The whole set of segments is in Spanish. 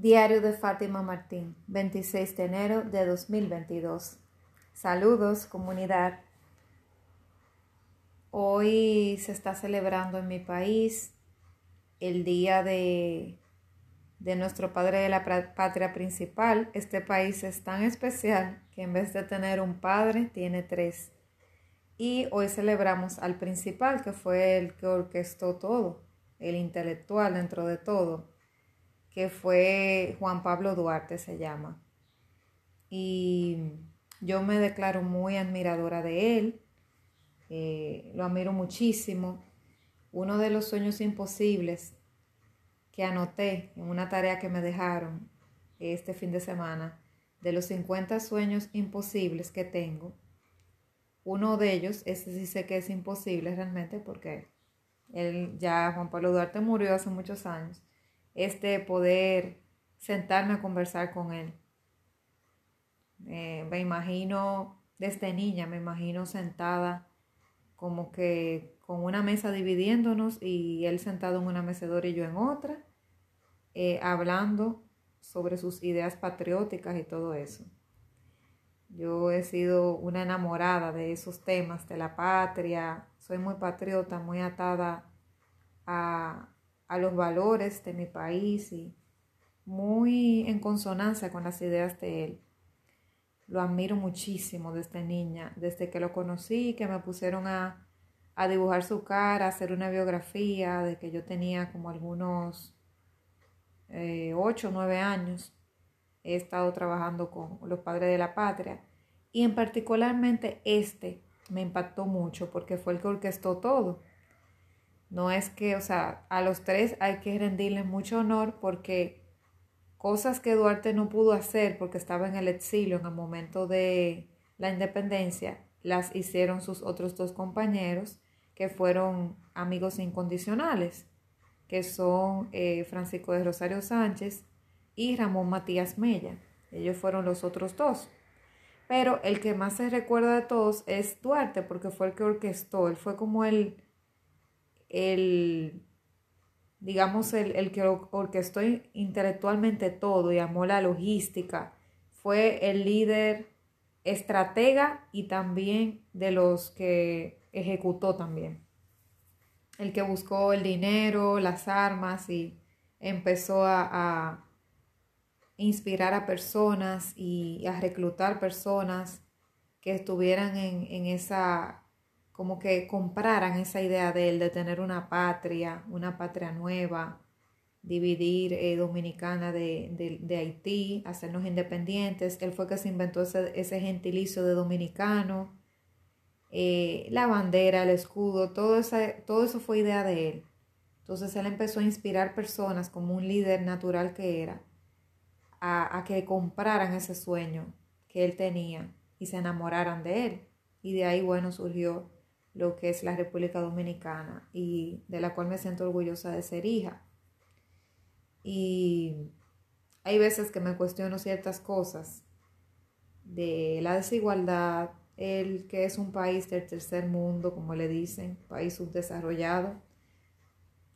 Diario de Fátima Martín, 26 de enero de 2022. Saludos, comunidad. Hoy se está celebrando en mi país el día de, de nuestro padre de la patria principal. Este país es tan especial que en vez de tener un padre, tiene tres. Y hoy celebramos al principal, que fue el que orquestó todo, el intelectual dentro de todo que fue Juan Pablo Duarte, se llama. Y yo me declaro muy admiradora de él, eh, lo admiro muchísimo. Uno de los sueños imposibles que anoté en una tarea que me dejaron este fin de semana, de los 50 sueños imposibles que tengo, uno de ellos, ese sí sé que es imposible realmente porque él ya, Juan Pablo Duarte murió hace muchos años, este poder sentarme a conversar con él. Eh, me imagino desde niña, me imagino sentada como que con una mesa dividiéndonos y él sentado en una mecedora y yo en otra, eh, hablando sobre sus ideas patrióticas y todo eso. Yo he sido una enamorada de esos temas, de la patria, soy muy patriota, muy atada a, a los valores de mi país y muy en consonancia con las ideas de él. Lo admiro muchísimo desde niña, desde que lo conocí, que me pusieron a, a dibujar su cara, hacer una biografía, de que yo tenía como algunos eh, ocho o nueve años. He estado trabajando con los padres de la patria y en particularmente este me impactó mucho porque fue el que orquestó todo. No es que, o sea, a los tres hay que rendirle mucho honor porque cosas que Duarte no pudo hacer porque estaba en el exilio en el momento de la independencia, las hicieron sus otros dos compañeros que fueron amigos incondicionales, que son eh, Francisco de Rosario Sánchez y Ramón Matías Mella. Ellos fueron los otros dos. Pero el que más se recuerda de todos es Duarte, porque fue el que orquestó, él fue como el, el, digamos, el, el que orquestó intelectualmente todo y amó la logística, fue el líder estratega y también de los que ejecutó también. El que buscó el dinero, las armas y empezó a, a inspirar a personas y a reclutar personas que estuvieran en, en esa como que compraran esa idea de él, de tener una patria, una patria nueva, dividir eh, Dominicana de, de, Haití, hacernos independientes. Él fue que se inventó ese, ese gentilicio de dominicano, eh, la bandera, el escudo, todo, todo eso fue idea de él. Entonces él empezó a inspirar personas como un líder natural que era, a, a que compraran ese sueño que él tenía y se enamoraran de él. Y de ahí, bueno, surgió lo que es la República Dominicana y de la cual me siento orgullosa de ser hija. Y hay veces que me cuestiono ciertas cosas de la desigualdad, el que es un país del tercer mundo, como le dicen, país subdesarrollado.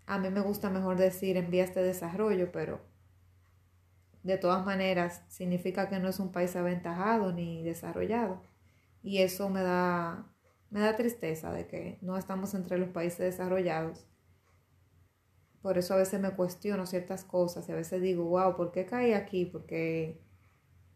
A mí me gusta mejor decir en vías de desarrollo, pero de todas maneras significa que no es un país aventajado ni desarrollado. Y eso me da me da tristeza de que no estamos entre los países desarrollados. Por eso a veces me cuestiono ciertas cosas y a veces digo, wow, ¿por qué caí aquí? Porque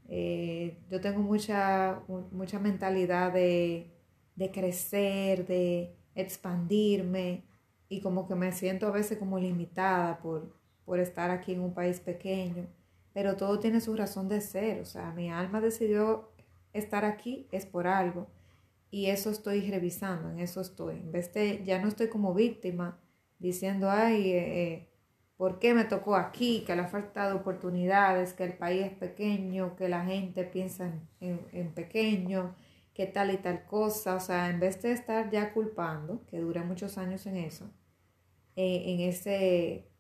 eh, yo tengo mucha, mucha mentalidad de, de crecer, de expandirme y como que me siento a veces como limitada por, por estar aquí en un país pequeño. Pero todo tiene su razón de ser, o sea, mi alma decidió estar aquí es por algo y eso estoy revisando, en eso estoy. En vez de, ya no estoy como víctima diciendo, ay, eh, eh, ¿por qué me tocó aquí? Que la falta de oportunidades, que el país es pequeño, que la gente piensa en, pequeño, que tal y tal cosa. O sea, en vez de estar ya culpando, que dura muchos años en eso, eh, en ese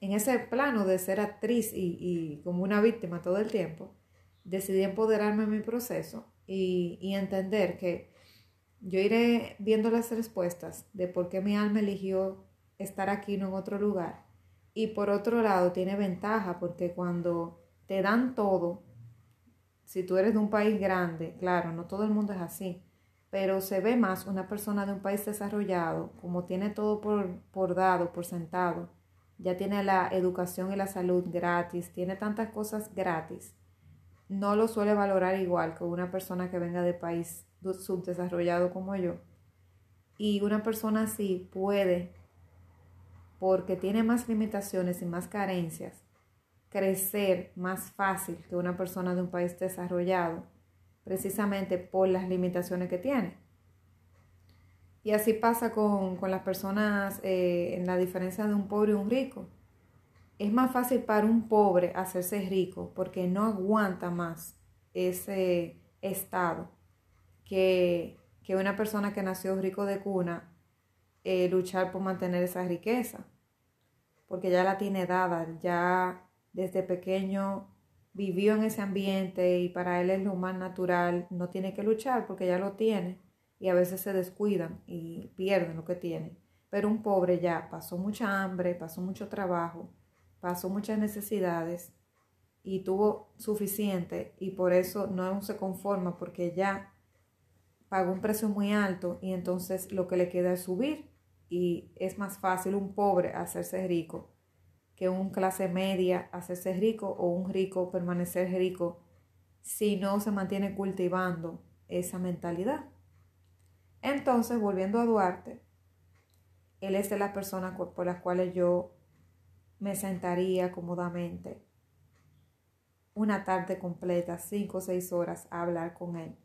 en ese plano de ser actriz y, y como una víctima todo el tiempo, decidí empoderarme en mi proceso y, entender que yo iré viendo las respuestas de por qué mi alma eligió estar aquí, no en otro lugar. Y por otro lado, tiene ventaja porque cuando te dan todo, si tú eres de un país grande, claro, no todo el mundo es así, pero se ve más una persona de un país desarrollado, como tiene todo por, por dado, por sentado, ya tiene la educación y la salud gratis, tiene tantas cosas gratis, no lo suele valorar igual que una persona que venga de país subdesarrollado como yo. Y una persona así puede, porque tiene más limitaciones y más carencias, crecer más fácil que una persona de un país desarrollado, precisamente por las limitaciones que tiene. Y así pasa con, las personas eh, en la diferencia de un pobre y un rico. Es más fácil para un pobre hacerse rico porque no aguanta más ese estado que, una persona que nació rico de cuna eh, luchar por mantener esa riqueza. Porque ya la tiene dada, ya desde pequeño vivió en ese ambiente y para él es lo más natural, no tiene que luchar porque ya lo tiene y a veces se descuidan y pierden lo que tienen. Pero un pobre ya pasó mucha hambre, pasó mucho trabajo, pasó muchas necesidades y tuvo suficiente y por eso no se conforma porque ya pagó un precio muy alto y entonces lo que le queda es subir y es más fácil un pobre hacerse rico que un clase media hacerse rico o un rico permanecer rico si no se mantiene cultivando esa mentalidad. Entonces, volviendo a Duarte, él es de las personas por las cuales yo me sentaría cómodamente una tarde completa, cinco o seis horas, a hablar con él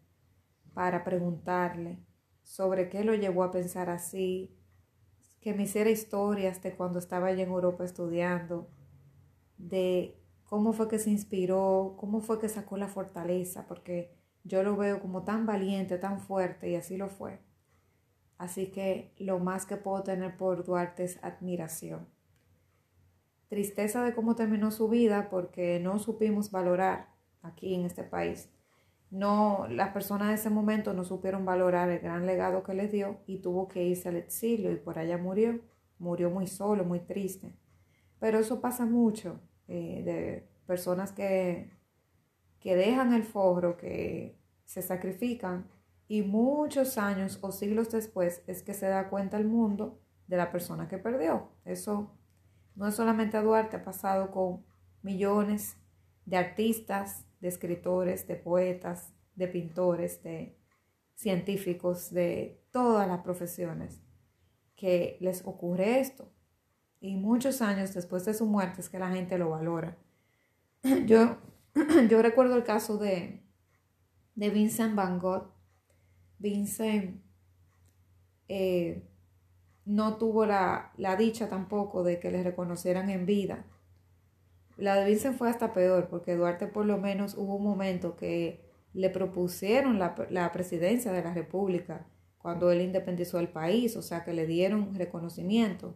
para preguntarle sobre qué lo llevó a pensar así, que me hiciera historias de cuando estaba allá en Europa estudiando, de cómo fue que se inspiró, cómo fue que sacó la fortaleza, porque yo lo veo como tan valiente, tan fuerte, y así lo fue. Así que lo más que puedo tener por Duarte es admiración. Tristeza de cómo terminó su vida porque no supimos valorar aquí en este país. No, las personas de ese momento no supieron valorar el gran legado que les dio y tuvo que irse al exilio y por allá murió. Murió muy solo, muy triste. Pero eso pasa mucho eh, de personas que, que dejan el forro, que se sacrifican y muchos años o siglos después es que se da cuenta el mundo de la persona que perdió. Eso no es solamente a Duarte, ha pasado con millones de artistas, de escritores, de poetas, de pintores, de científicos, de todas las profesiones, que les ocurre esto. Y muchos años después de su muerte es que la gente lo valora. Yo, yo recuerdo el caso de, de Vincent Van Gogh, Vincent eh, no tuvo la, dicha tampoco de que le reconocieran en vida. La de Vincent fue hasta peor, porque Duarte por lo menos hubo un momento que le propusieron la, la presidencia de la República cuando él independizó el país, o sea que le dieron reconocimiento.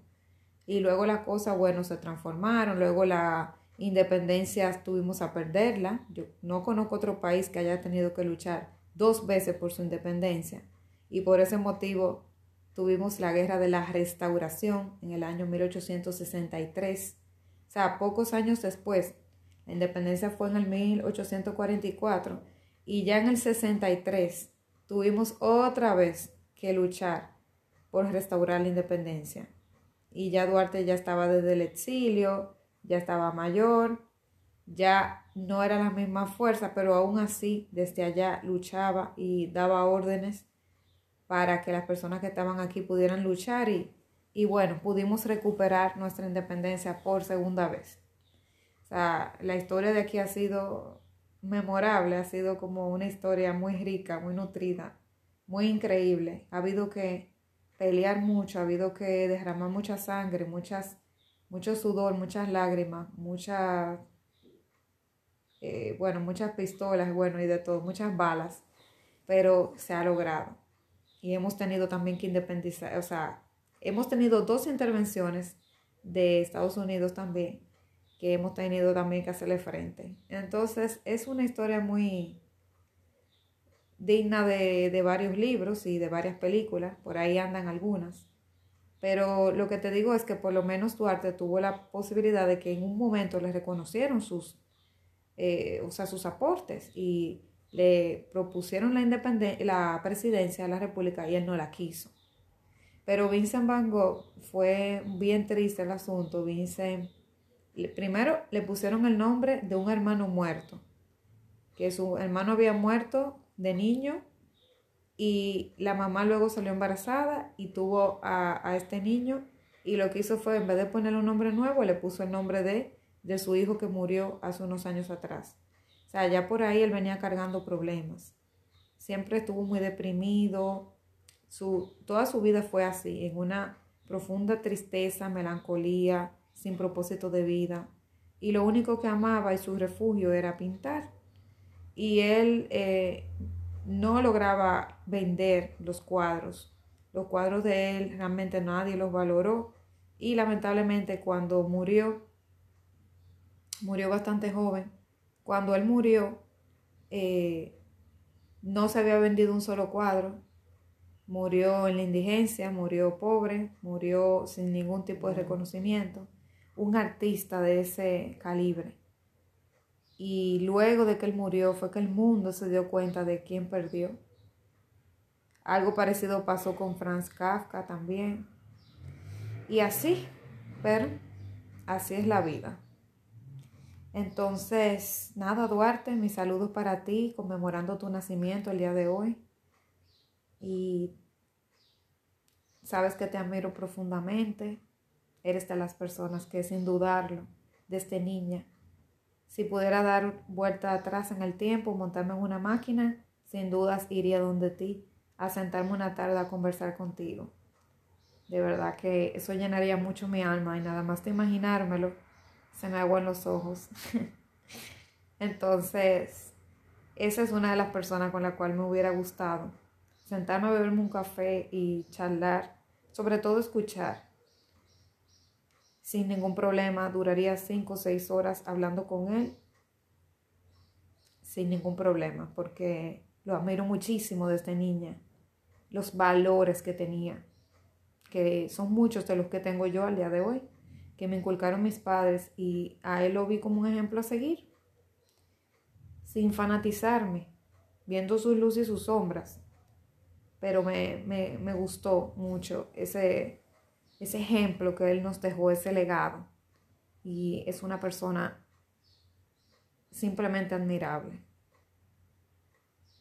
Y luego las cosas, bueno, se transformaron, luego la independencia tuvimos a perderla. Yo no conozco otro país que haya tenido que luchar dos veces por su independencia y por ese motivo tuvimos la guerra de la restauración en el año 1863. O sea, pocos años después, la independencia fue en el 1844 y ya en el 63 tuvimos otra vez que luchar por restaurar la independencia. Y ya Duarte ya estaba desde el exilio, ya estaba mayor, ya no era la misma fuerza, pero aún así desde allá luchaba y daba órdenes para que las personas que estaban aquí pudieran luchar y, y bueno, pudimos recuperar nuestra independencia por segunda vez. O sea, la historia de aquí ha sido memorable, ha sido como una historia muy rica, muy nutrida, muy increíble. Ha habido que pelear mucho, ha habido que derramar mucha sangre, muchas, mucho sudor, muchas lágrimas, muchas eh, bueno, muchas pistolas, bueno, y de todo, muchas balas, pero se ha logrado. Y hemos tenido también que independizar, o sea, hemos tenido dos intervenciones de Estados Unidos también, que hemos tenido también que hacerle frente. Entonces, es una historia muy digna de, de varios libros y de varias películas, por ahí andan algunas. Pero lo que te digo es que por lo menos Duarte tuvo la posibilidad de que en un momento le reconocieron sus, eh, o sea, sus aportes y le propusieron la, la presidencia de la República y él no la quiso. Pero Vincent Van Gogh fue bien triste el asunto. Vincent, primero le pusieron el nombre de un hermano muerto, que su hermano había muerto de niño y la mamá luego salió embarazada y tuvo a, este niño y lo que hizo fue, en vez de ponerle un nombre nuevo, le puso el nombre de, de su hijo que murió hace unos años atrás. O sea, ya por ahí él venía cargando problemas. Siempre estuvo muy deprimido, su, toda su vida fue así, en una profunda tristeza, melancolía, sin propósito de vida. Y lo único que amaba y su refugio era pintar. Y él eh, no lograba vender los cuadros. Los cuadros de él realmente nadie los valoró y lamentablemente cuando murió, murió bastante joven, cuando él murió eh, no se había vendido un solo cuadro, murió en la indigencia, murió pobre, murió sin ningún tipo de reconocimiento, un artista de ese calibre. Y luego de que él murió fue que el mundo se dio cuenta de quién perdió. Algo parecido pasó con Franz Kafka también. Y así, pero así es la vida. Entonces, nada, Duarte, mis saludos para ti, conmemorando tu nacimiento el día de hoy. Y sabes que te admiro profundamente. Eres de las personas que, sin dudarlo, desde niña, si pudiera dar vuelta atrás en el tiempo, montarme en una máquina, sin dudas iría donde ti, a sentarme una tarde a conversar contigo. De verdad que eso llenaría mucho mi alma y nada más de imaginármelo, se me aguan los ojos. Entonces, esa es una de las personas con la cual me hubiera gustado. Sentarme a beberme un café y charlar, sobre todo escuchar sin ningún problema. Duraría cinco o seis horas hablando con él sin ningún problema, porque lo admiro muchísimo desde niña. Los valores que tenía, que son muchos de los que tengo yo al día de hoy, que me inculcaron mis padres y a él lo vi como un ejemplo a seguir, sin fanatizarme, viendo sus luces y sus sombras. Pero me, me, me gustó mucho ese, ese ejemplo que Él nos dejó, ese legado. Y es una persona simplemente admirable,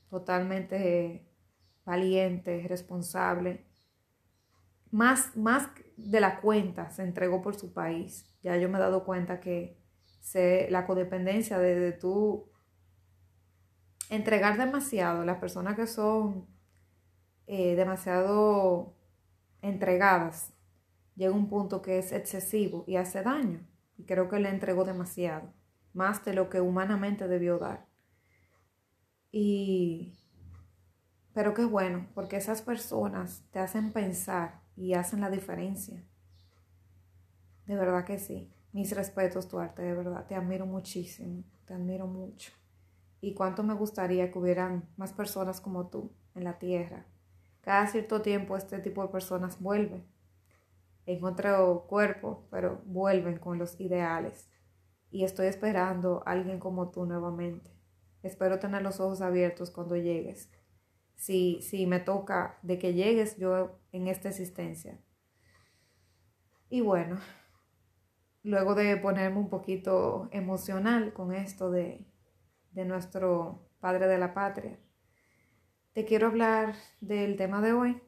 totalmente valiente, responsable. Más, más de la cuenta se entregó por su país. Ya yo me he dado cuenta que sé la codependencia de, de tú entregar demasiado, las personas que son eh, demasiado entregadas llega un punto que es excesivo y hace daño. Y creo que le entregó demasiado, más de lo que humanamente debió dar. Y, pero qué bueno, porque esas personas te hacen pensar y hacen la diferencia. De verdad que sí. Mis respetos, Duarte, de verdad. Te admiro muchísimo, te admiro mucho. Y cuánto me gustaría que hubieran más personas como tú en la tierra. Cada cierto tiempo este tipo de personas vuelven en otro cuerpo, pero vuelven con los ideales. Y estoy esperando a alguien como tú nuevamente. Espero tener los ojos abiertos cuando llegues. Si, si me toca de que llegues yo en esta existencia. Y bueno, luego de ponerme un poquito emocional con esto de, de nuestro Padre de la Patria, te quiero hablar del tema de hoy,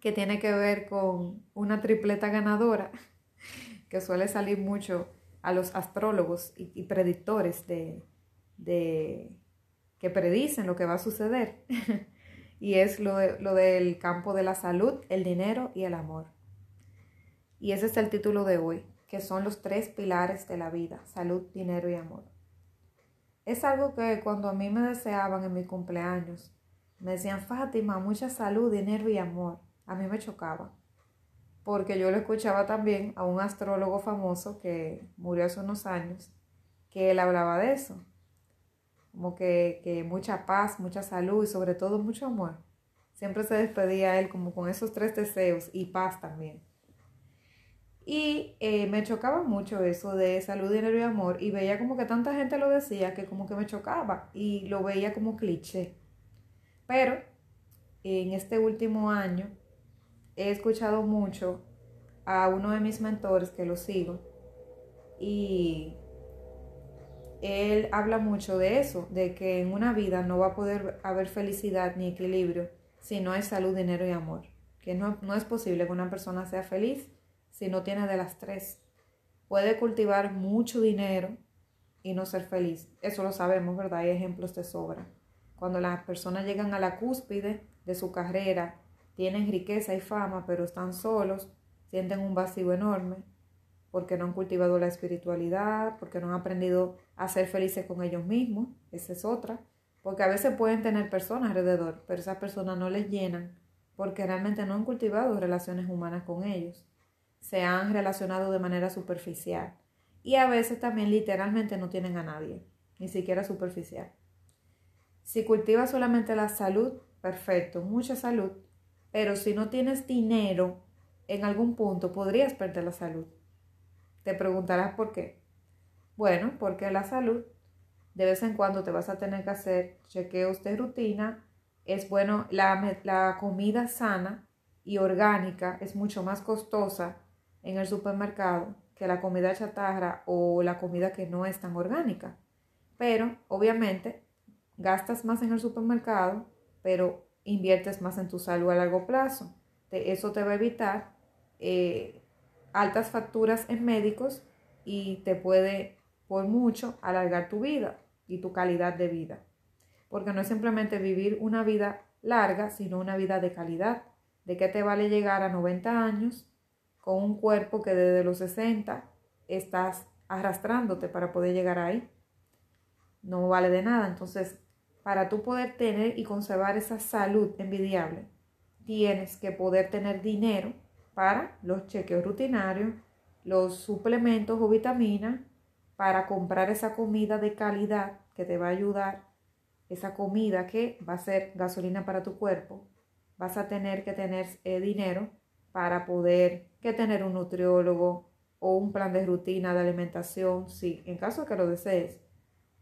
que tiene que ver con una tripleta ganadora que suele salir mucho a los astrólogos y, predictores de, de, que predicen lo que va a suceder. y es lo, lo del campo de la salud, el dinero y el amor. Y ese es el título de hoy, que son los tres pilares de la vida, salud, dinero y amor. Es algo que cuando a mí me deseaban en mi cumpleaños, me decían, Fátima, mucha salud, dinero y amor a mí me chocaba, porque yo lo escuchaba también a un astrólogo famoso que murió hace unos años, que él hablaba de eso, como que, mucha paz, mucha salud y sobre todo mucho amor. Siempre se despedía él como con esos tres deseos y paz también. Y eh, me chocaba mucho eso de salud, dinero y amor y veía como que tanta gente lo decía que como que me chocaba y lo veía como cliché. Pero en este último año he escuchado mucho a uno de mis mentores que lo sigo y él habla mucho de eso, de que en una vida no va a poder haber felicidad ni equilibrio si no hay salud, dinero y amor. Que no, no es posible que una persona sea feliz si no tiene de las tres. Puede cultivar mucho dinero y no ser feliz. Eso lo sabemos, ¿verdad? Hay ejemplos de sobra. Cuando las personas llegan a la cúspide de su carrera, tienen riqueza y fama, pero están solos, sienten un vacío enorme, porque no han cultivado la espiritualidad, porque no han aprendido a ser felices con ellos mismos, esa es otra, porque a veces pueden tener personas alrededor, pero esas personas no les llenan, porque realmente no han cultivado relaciones humanas con ellos, se han relacionado de manera superficial y a veces también literalmente no tienen a nadie, ni siquiera superficial. Si cultivas solamente la salud, perfecto, mucha salud, pero si no tienes dinero, en algún punto podrías perder la salud. Te preguntarás por qué. Bueno, porque la salud, de vez en cuando te vas a tener que hacer chequeos de rutina. Es bueno, la, la comida sana y orgánica es mucho más costosa en el supermercado que la comida chatarra o la comida que no es tan orgánica. Pero obviamente gastas más en el supermercado, pero inviertes más en tu salud a largo plazo. eso te va a evitar eh, altas facturas en médicos y te puede por mucho alargar tu vida y tu calidad de vida. Porque no es simplemente vivir una vida larga, sino una vida de calidad. ¿De qué te vale llegar a 90 años con un cuerpo que desde los 60 estás arrastrándote para poder llegar ahí? No vale de nada. Entonces, para tú poder tener y conservar esa salud envidiable, tienes que poder tener dinero para los chequeos rutinarios, los suplementos o vitaminas, para comprar esa comida de calidad que te va a ayudar, esa comida que va a ser gasolina para tu cuerpo. Vas a tener que tener eh, dinero para poder que tener un nutriólogo o un plan de rutina de alimentación, sí, en caso de que lo desees.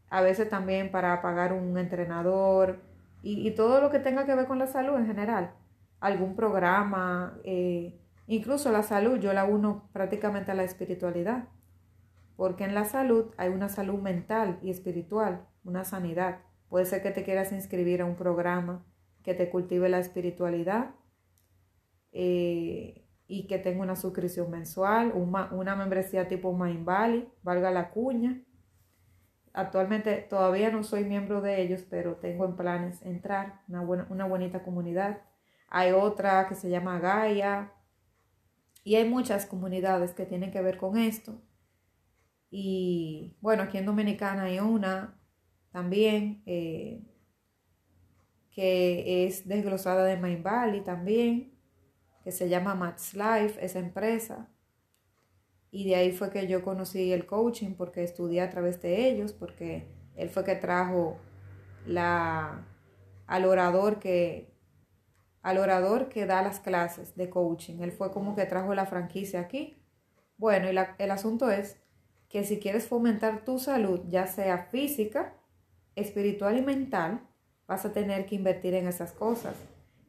A veces también para pagar un entrenador y, todo lo que tenga que ver con la salud en general. Algún programa, eh, Incluso la salud yo la uno prácticamente a la espiritualidad, porque en la salud hay una salud mental y espiritual, una sanidad. Puede ser que te quieras inscribir a un programa que te cultive la espiritualidad eh, y que tenga una suscripción mensual, una, membresía tipo Mind Valley, valga la cuña. Actualmente todavía no soy miembro de ellos, pero tengo en planes entrar, una, buena, una bonita comunidad. Hay otra que se llama Gaia, y hay muchas comunidades que tienen que ver con esto. Y bueno, aquí en Dominicana hay una también eh, que es desglosada de Main Valley también, que se llama Max Life, esa empresa. Y de ahí fue que yo conocí el coaching porque estudié a través de ellos, porque él fue que trajo la, al orador que, al orador que da las clases de coaching. Él fue como que trajo la franquicia aquí. Bueno, y el asunto es que si quieres fomentar tu salud, ya sea física, espiritual y mental, vas a tener que invertir en esas cosas.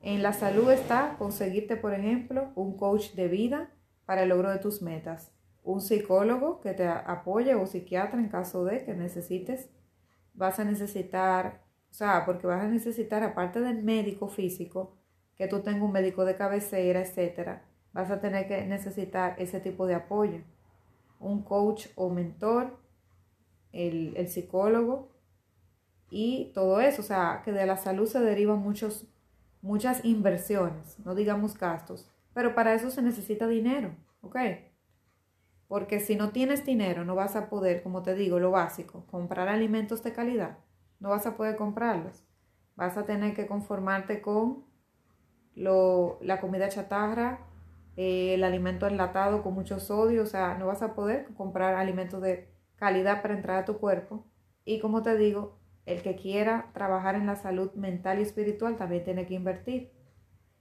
En la salud está conseguirte, por ejemplo, un coach de vida para el logro de tus metas, un psicólogo que te apoye o psiquiatra en caso de que necesites. Vas a necesitar, o sea, porque vas a necesitar, aparte del médico físico, que tú tengas un médico de cabecera, etcétera, vas a tener que necesitar ese tipo de apoyo. Un coach o mentor, el, psicólogo y todo eso. O sea, que de la salud se derivan muchos, muchas inversiones, no digamos gastos, pero para eso se necesita dinero, ¿ok? Porque si no tienes dinero, no vas a poder, como te digo, lo básico, comprar alimentos de calidad. No vas a poder comprarlos. Vas a tener que conformarte con lo, la comida chatarra, eh, el alimento enlatado con mucho sodio, o sea, no vas a poder comprar alimentos de calidad para entrar a tu cuerpo. Y como te digo, el que quiera trabajar en la salud mental y espiritual también tiene que invertir.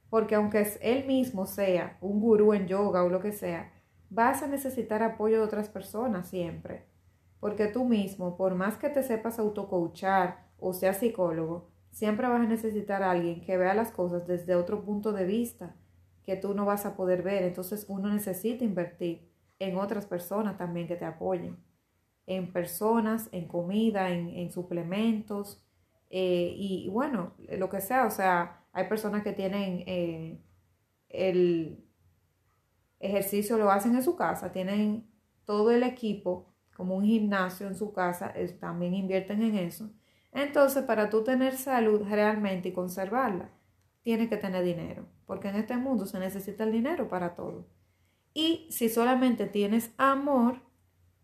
Porque aunque él mismo sea un gurú en yoga o lo que sea, vas a necesitar apoyo de otras personas siempre. Porque tú mismo, por más que te sepas autocoachar o seas psicólogo, siempre vas a necesitar a alguien que vea las cosas desde otro punto de vista que tú no vas a poder ver. Entonces uno necesita invertir en otras personas también que te apoyen. En personas, en comida, en, suplementos eh, y, bueno, lo que sea. O sea, hay personas que tienen eh, el ejercicio, lo hacen en su casa, tienen todo el equipo como un gimnasio en su casa, también invierten en eso. Entonces, para tú tener salud realmente y conservarla, tienes que tener dinero, porque en este mundo se necesita el dinero para todo. Y si solamente tienes amor,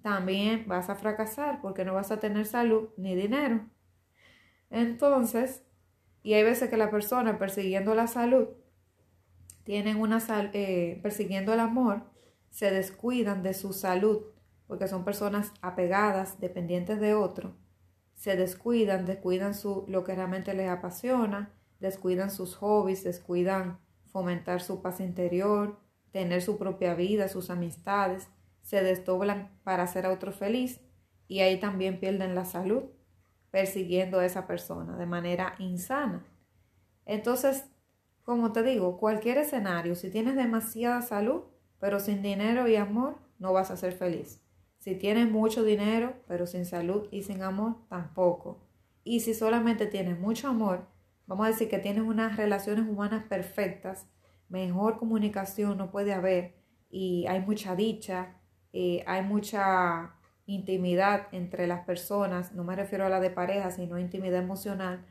también vas a fracasar porque no vas a tener salud ni dinero. Entonces, y hay veces que la persona persiguiendo la salud, tienen una eh, persiguiendo el amor, se descuidan de su salud porque son personas apegadas, dependientes de otro, se descuidan, descuidan su, lo que realmente les apasiona, descuidan sus hobbies, descuidan fomentar su paz interior, tener su propia vida, sus amistades, se desdoblan para hacer a otro feliz y ahí también pierden la salud persiguiendo a esa persona de manera insana. Entonces, como te digo, cualquier escenario, si tienes demasiada salud, pero sin dinero y amor, no vas a ser feliz. Si tienes mucho dinero, pero sin salud y sin amor, tampoco. Y si solamente tienes mucho amor, vamos a decir que tienes unas relaciones humanas perfectas, mejor comunicación no puede haber y hay mucha dicha, eh, hay mucha intimidad entre las personas, no me refiero a la de pareja, sino intimidad emocional,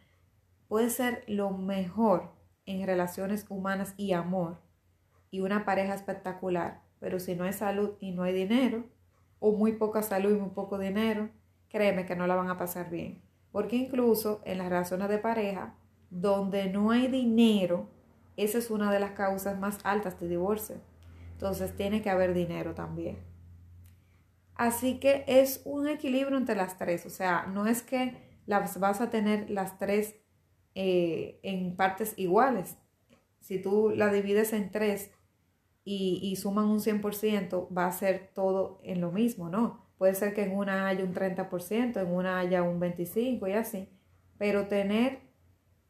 puede ser lo mejor en relaciones humanas y amor y una pareja espectacular, pero si no hay salud y no hay dinero, o muy poca salud y muy poco dinero, créeme que no la van a pasar bien. Porque incluso en las relaciones de pareja, donde no hay dinero, esa es una de las causas más altas de divorcio. Entonces tiene que haber dinero también. Así que es un equilibrio entre las tres. O sea, no es que las vas a tener las tres eh, en partes iguales. Si tú la divides en tres, y, suman un 100%, va a ser todo en lo mismo, ¿no? Puede ser que en una haya un 30%, en una haya un 25% y así, pero tener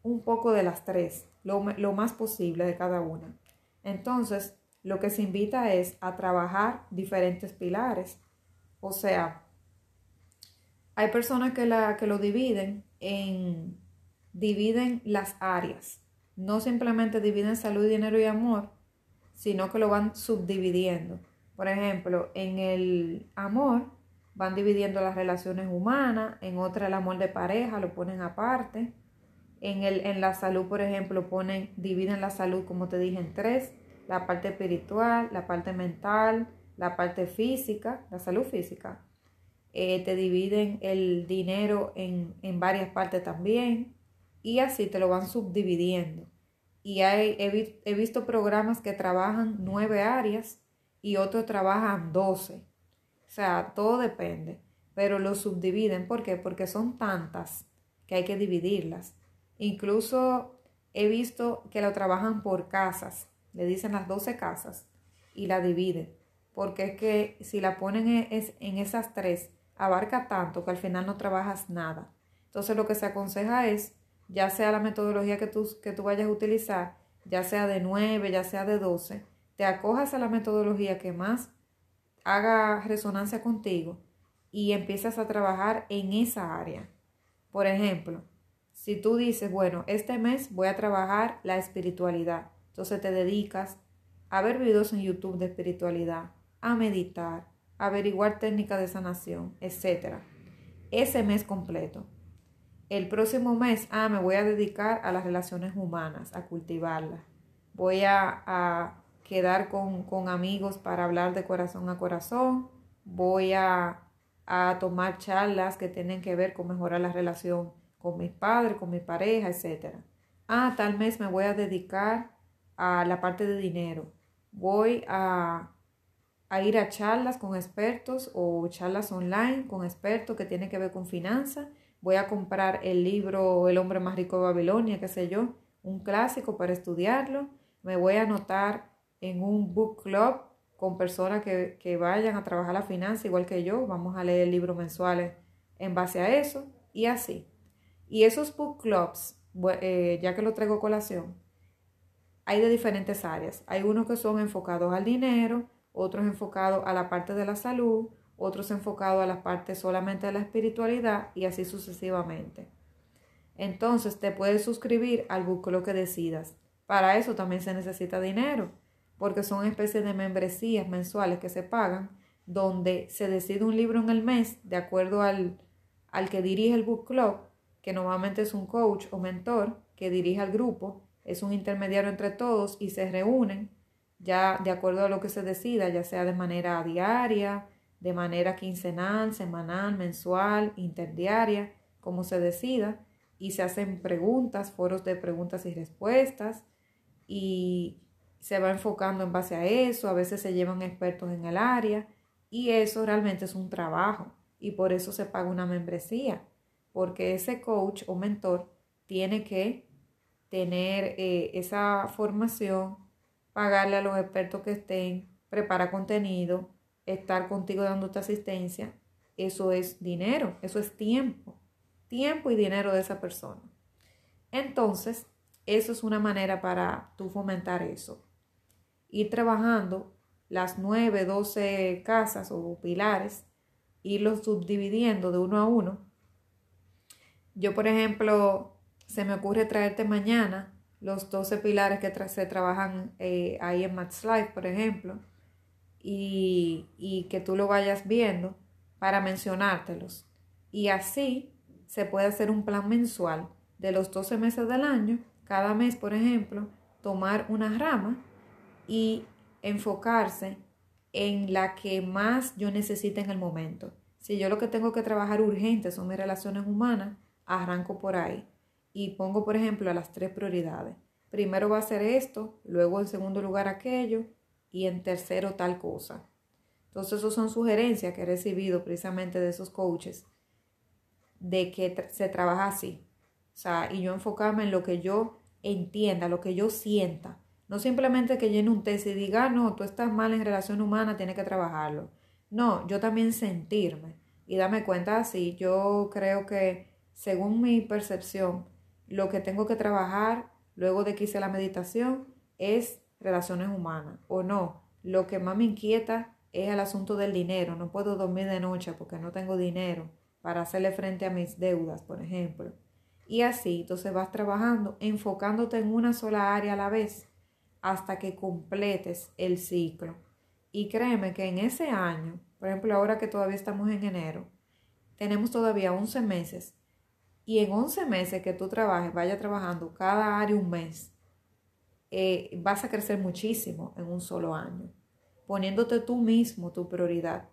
un poco de las tres, lo, lo más posible de cada una. Entonces, lo que se invita es a trabajar diferentes pilares. O sea, hay personas que, la, que lo dividen en, dividen las áreas. No simplemente dividen salud, dinero y amor, sino que lo van subdividiendo. Por ejemplo, en el amor van dividiendo las relaciones humanas, en otra el amor de pareja lo ponen aparte. En, el, en la salud, por ejemplo, ponen, dividen la salud, como te dije, en tres, la parte espiritual, la parte mental, la parte física, la salud física. Eh, te dividen el dinero en, en varias partes también y así te lo van subdividiendo y hay, he, visto programas que trabajan nueve áreas y otros trabajan doce. O sea, todo depende, pero lo subdividen. ¿Por qué? Porque son tantas que hay que dividirlas. Incluso he visto que lo trabajan por casas, le dicen las doce casas y la dividen. Porque es que si la ponen en, en esas tres, abarca tanto que al final no trabajas nada. Entonces lo que se aconseja es ya sea la metodología que tú, que tú vayas a utilizar, ya sea de 9, ya sea de 12, te acojas a la metodología que más haga resonancia contigo y empiezas a trabajar en esa área. Por ejemplo, si tú dices, bueno, este mes voy a trabajar la espiritualidad, entonces te dedicas a ver videos en YouTube de espiritualidad, a meditar, a averiguar técnicas de sanación, etc. Ese mes completo. El próximo mes, ah, me voy a dedicar a las relaciones humanas, a cultivarlas. Voy a, quedar con, amigos para hablar de corazón a corazón. Voy a, a tomar charlas que tienen que ver con mejorar la relación con mis padres, con mi pareja, etc. Ah, tal mes me voy a dedicar a la parte de dinero. Voy a, a ir a charlas con expertos o charlas online con expertos que tienen que ver con finanzas voy a comprar el libro El hombre más rico de Babilonia, qué sé yo, un clásico para estudiarlo. me voy a anotar en un book club con personas que, que vayan a trabajar la finanza igual que yo. Vamos a leer libros mensuales en base a eso y así. Y esos book clubs, eh, ya que lo traigo colación, hay de diferentes áreas. Hay unos que son enfocados al dinero, otros enfocados a la parte de la salud, otros enfocados a la parte solamente de la espiritualidad y así sucesivamente. Entonces te puedes suscribir al club que decidas. Para eso también se necesita dinero, porque son especies de membresías mensuales que se pagan, donde se decide un libro en el mes de acuerdo al, al que dirige el book club, que normalmente es un coach o mentor que dirige al grupo, es un intermediario entre todos y se reúnen ya de acuerdo a lo que se decida, ya sea de manera diaria, de manera quincenal, semanal, mensual, interdiaria, como se decida, y se hacen preguntas, foros de preguntas y respuestas, y se va enfocando en base a eso, a veces se llevan expertos en el área, y eso realmente es un trabajo, y por eso se paga una membresía, porque ese coach o mentor tiene que tener eh, esa formación, pagarle a los expertos que estén, preparar contenido, estar contigo dándote asistencia, eso es dinero, eso es tiempo, tiempo y dinero de esa persona. Entonces, eso es una manera para tú fomentar eso. Ir trabajando las 9, 12 casas o pilares, irlos subdividiendo de uno a uno. Yo, por ejemplo, se me ocurre traerte mañana los 12 pilares que se trabajan eh, ahí en Life, por ejemplo, y, que tú lo vayas viendo para mencionártelos. Y así se puede hacer un plan mensual de los 12 meses del año, cada mes, por ejemplo, tomar una rama y enfocarse en la que más yo necesite en el momento. Si yo lo que tengo que trabajar urgente son mis relaciones humanas, arranco por ahí y pongo, por ejemplo, las tres prioridades. Primero va a ser esto, luego en segundo lugar aquello y en tercero tal cosa. Entonces, esas son sugerencias que he recibido precisamente de esos coaches de que se trabaja así. O sea, y yo enfocarme en lo que yo entienda, lo que yo sienta. No simplemente que llene un test y diga, ah, no, tú estás mal en relación humana, tienes que trabajarlo. No, yo también sentirme y darme cuenta así. Yo creo que, según mi percepción, lo que tengo que trabajar luego de que hice la meditación es relaciones humanas o no. Lo que más me inquieta es el asunto del dinero. No puedo dormir de noche porque no tengo dinero para hacerle frente a mis deudas, por ejemplo. Y así, entonces vas trabajando, enfocándote en una sola área a la vez hasta que completes el ciclo. Y créeme que en ese año, por ejemplo, ahora que todavía estamos en enero, tenemos todavía 11 meses y en 11 meses que tú trabajes, vaya trabajando cada área un mes, eh, vas a crecer muchísimo en un solo año, poniéndote tú mismo tu prioridad,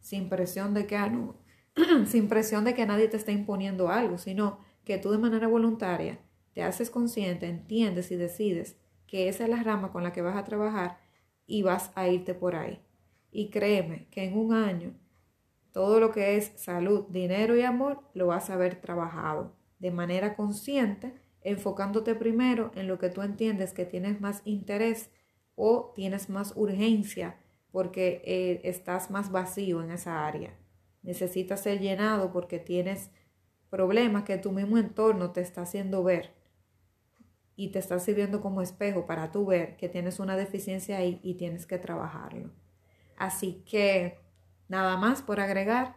sin presión de que, ah, no, sin presión de que nadie te esté imponiendo algo, sino que tú de manera voluntaria te haces consciente, entiendes y decides que esa es la rama con la que vas a trabajar y vas a irte por ahí. Y créeme que en un año todo lo que es salud, dinero y amor lo vas a haber trabajado de manera consciente, enfocándote primero en lo que tú entiendes que tienes más interés o tienes más urgencia porque eh, estás más vacío en esa área. Necesitas ser llenado porque tienes problemas que tu mismo entorno te está haciendo ver y te está sirviendo como espejo para tú ver que tienes una deficiencia ahí y tienes que trabajarlo. Así que Nada más por agregar.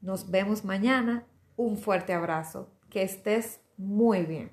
Nos vemos mañana. Un fuerte abrazo. Que estés muy bien.